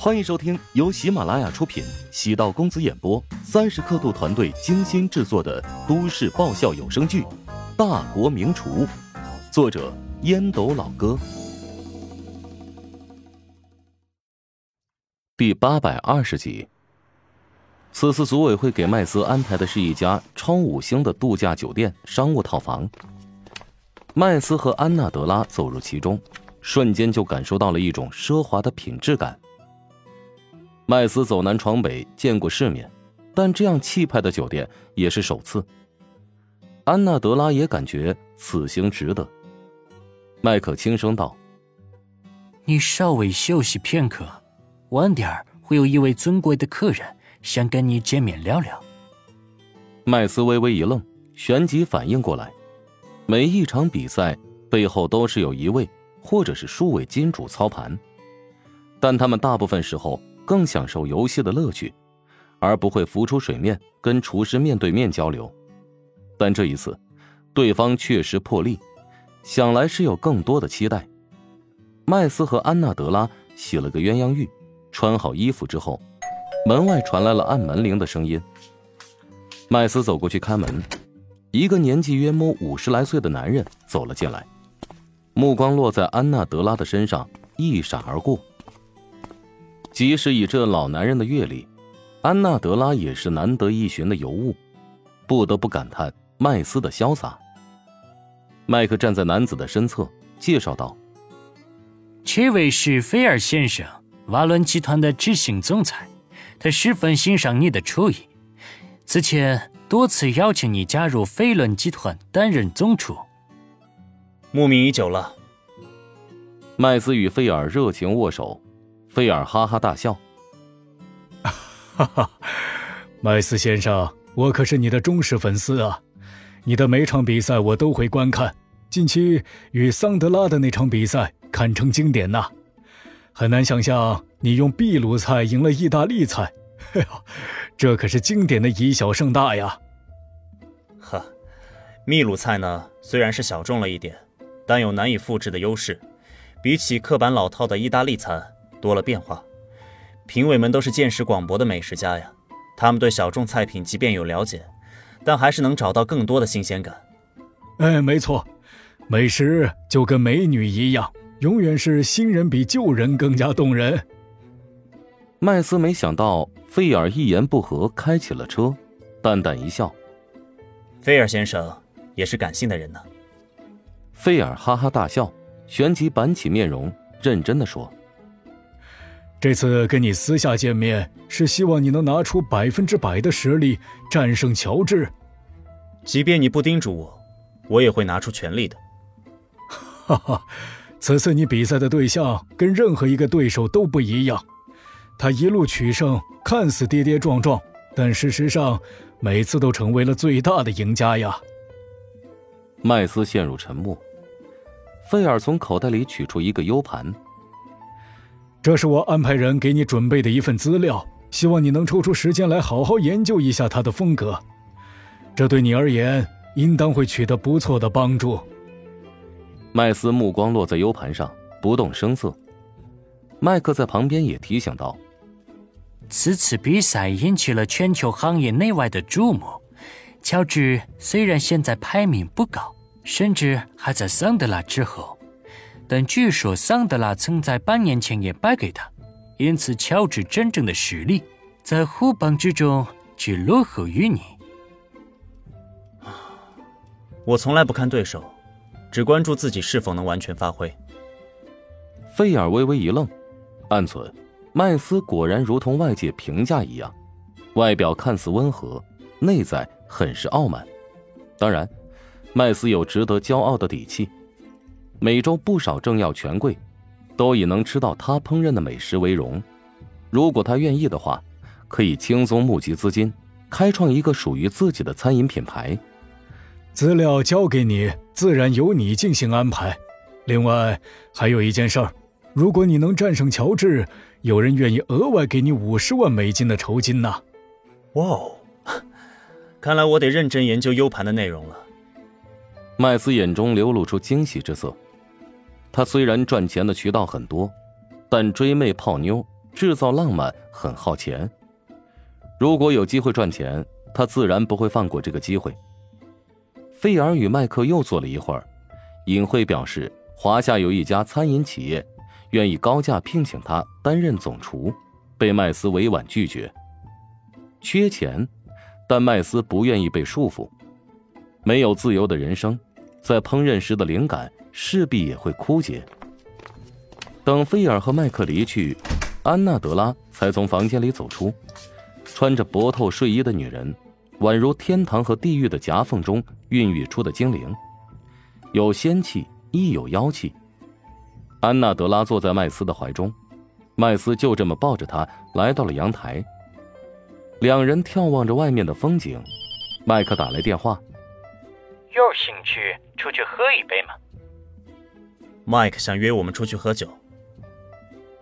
欢迎收听由喜马拉雅出品、喜道公子演播、三十刻度团队精心制作的都市爆笑有声剧《大国名厨》，作者烟斗老哥，第八百二十集。此次组委会给麦斯安排的是一家超五星的度假酒店商务套房。麦斯和安娜德拉走入其中，瞬间就感受到了一种奢华的品质感。麦斯走南闯北，见过世面，但这样气派的酒店也是首次。安娜德拉也感觉此行值得。麦克轻声道：“你稍微休息片刻，晚点儿会有一位尊贵的客人想跟你见面聊聊。”麦斯微微一愣，旋即反应过来，每一场比赛背后都是有一位或者是数位金主操盘，但他们大部分时候。更享受游戏的乐趣，而不会浮出水面跟厨师面对面交流。但这一次，对方确实破例，想来是有更多的期待。麦斯和安娜德拉洗了个鸳鸯浴，穿好衣服之后，门外传来了按门铃的声音。麦斯走过去开门，一个年纪约摸五十来岁的男人走了进来，目光落在安娜德拉的身上，一闪而过。即使以这老男人的阅历，安娜德拉也是难得一寻的尤物，不得不感叹麦斯的潇洒。麦克站在男子的身侧，介绍道：“这位是菲尔先生，瓦伦集团的执行总裁，他十分欣赏你的厨艺，此前多次邀请你加入菲伦集团担任总厨。慕名已久了。”麦斯与菲尔热情握手。菲尔哈哈大笑，哈哈，麦斯先生，我可是你的忠实粉丝啊！你的每场比赛我都会观看，近期与桑德拉的那场比赛堪称经典呐。很难想象你用秘鲁菜赢了意大利菜，哎呀，这可是经典的以小胜大呀！呵，秘鲁菜呢，虽然是小众了一点，但有难以复制的优势，比起刻板老套的意大利餐。多了变化，评委们都是见识广博的美食家呀。他们对小众菜品即便有了解，但还是能找到更多的新鲜感。哎，没错，美食就跟美女一样，永远是新人比旧人更加动人。麦斯没想到费尔一言不合开起了车，淡淡一笑：“费尔先生也是感性的人呢。”费尔哈哈大笑，旋即板起面容，认真的说。这次跟你私下见面，是希望你能拿出百分之百的实力战胜乔治。即便你不叮嘱我，我也会拿出全力的。哈哈，此次你比赛的对象跟任何一个对手都不一样。他一路取胜，看似跌跌撞撞，但事实上每次都成为了最大的赢家呀。麦斯陷入沉默。费尔从口袋里取出一个 U 盘。这是我安排人给你准备的一份资料，希望你能抽出时间来好好研究一下他的风格，这对你而言应当会取得不错的帮助。麦斯目光落在 U 盘上，不动声色。麦克在旁边也提醒道：“此次比赛引起了全球行业内外的注目。乔治虽然现在排名不高，甚至还在桑德拉之后。”但据说桑德拉曾在半年前也败给他，因此乔治真正的实力在互榜之中只落后于你。我从来不看对手，只关注自己是否能完全发挥。费尔微微一愣，暗存：麦斯果然如同外界评价一样，外表看似温和，内在很是傲慢。当然，麦斯有值得骄傲的底气。每周不少政要权贵，都以能吃到他烹饪的美食为荣。如果他愿意的话，可以轻松募集资金，开创一个属于自己的餐饮品牌。资料交给你，自然由你进行安排。另外，还有一件事儿，如果你能战胜乔治，有人愿意额外给你五十万美金的酬金呢。哇哦，看来我得认真研究 U 盘的内容了。麦斯眼中流露出惊喜之色。他虽然赚钱的渠道很多，但追妹泡妞制造浪漫很耗钱。如果有机会赚钱，他自然不会放过这个机会。费尔与麦克又坐了一会儿，隐晦表示华夏有一家餐饮企业愿意高价聘请他担任总厨，被麦斯委婉拒绝。缺钱，但麦斯不愿意被束缚。没有自由的人生，在烹饪时的灵感势必也会枯竭。等菲尔和麦克离去，安娜德拉才从房间里走出。穿着薄透睡衣的女人，宛如天堂和地狱的夹缝中孕育出的精灵，有仙气亦有妖气。安娜德拉坐在麦斯的怀中，麦斯就这么抱着她来到了阳台。两人眺望着外面的风景，麦克打来电话：“有兴趣出去喝一杯吗？”麦克想约我们出去喝酒。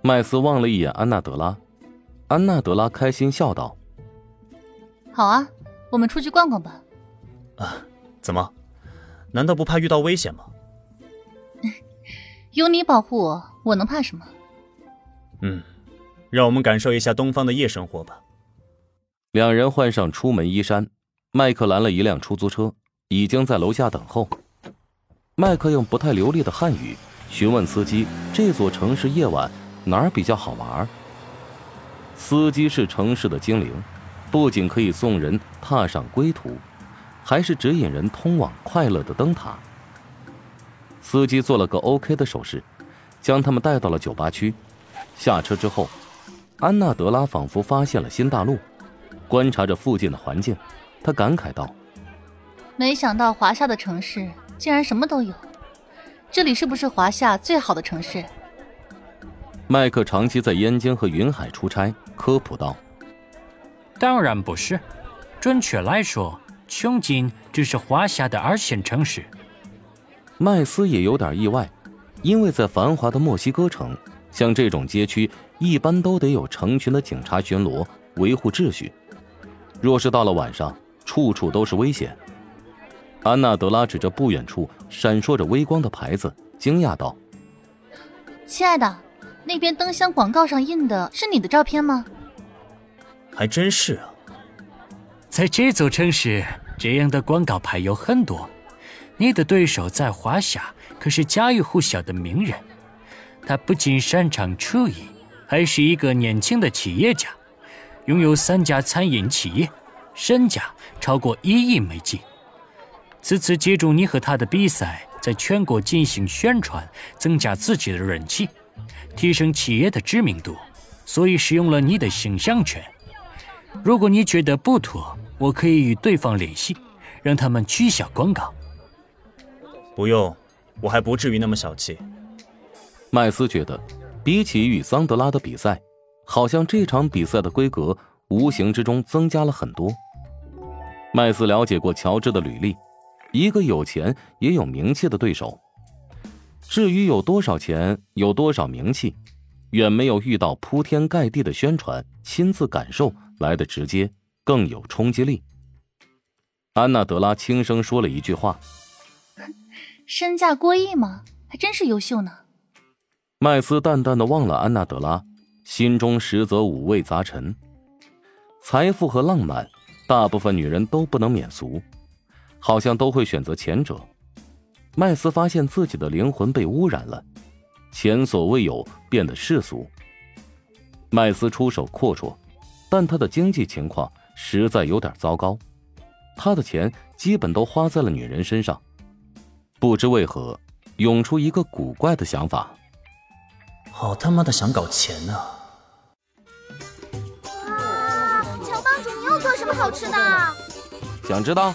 麦斯望了一眼安娜德拉，安娜德拉开心笑道。好啊，我们出去逛逛吧。啊，怎么？难道不怕遇到危险吗？有你保护我，我能怕什么？嗯，让我们感受一下东方的夜生活吧。两人换上出门衣衫，麦克拦了一辆出租车，已经在楼下等候。麦克用不太流利的汉语询问司机：“这座城市夜晚哪儿比较好玩？”司机是城市的精灵。不仅可以送人踏上归途，还是指引人通往快乐的灯塔。司机做了个 OK 的手势，将他们带到了酒吧区。下车之后，安娜德拉仿佛发现了新大陆，观察着附近的环境，她感慨道：“没想到华夏的城市竟然什么都有，这里是不是华夏最好的城市？”麦克长期在燕京和云海出差，科普道。当然不是，准确来说，琼金只是华夏的二线城市。麦斯也有点意外，因为在繁华的墨西哥城，像这种街区一般都得有成群的警察巡逻维护秩序。若是到了晚上，处处都是危险。安娜德拉指着不远处闪烁着微光的牌子，惊讶道：“亲爱的，那边灯箱广告上印的是你的照片吗？”还真是啊，在这座城市，这样的广告牌有很多。你的对手在华夏可是家喻户晓的名人，他不仅擅长厨艺，还是一个年轻的企业家，拥有三家餐饮企业，身价超过一亿美金。此次借助你和他的比赛，在全国进行宣传，增加自己的人气，提升企业的知名度，所以使用了你的形象权。如果你觉得不妥，我可以与对方联系，让他们取消广告。不用，我还不至于那么小气。麦斯觉得，比起与桑德拉的比赛，好像这场比赛的规格无形之中增加了很多。麦斯了解过乔治的履历，一个有钱也有名气的对手。至于有多少钱，有多少名气，远没有遇到铺天盖地的宣传，亲自感受。来的直接，更有冲击力。安娜德拉轻声说了一句话：“身价过亿吗？还真是优秀呢。”麦斯淡淡的望了安娜德拉，心中实则五味杂陈。财富和浪漫，大部分女人都不能免俗，好像都会选择前者。麦斯发现自己的灵魂被污染了，前所未有变得世俗。麦斯出手阔绰。但他的经济情况实在有点糟糕，他的钱基本都花在了女人身上。不知为何，涌出一个古怪的想法：好他妈的想搞钱呢！啊，乔帮主，你又做什么好吃的？想知道？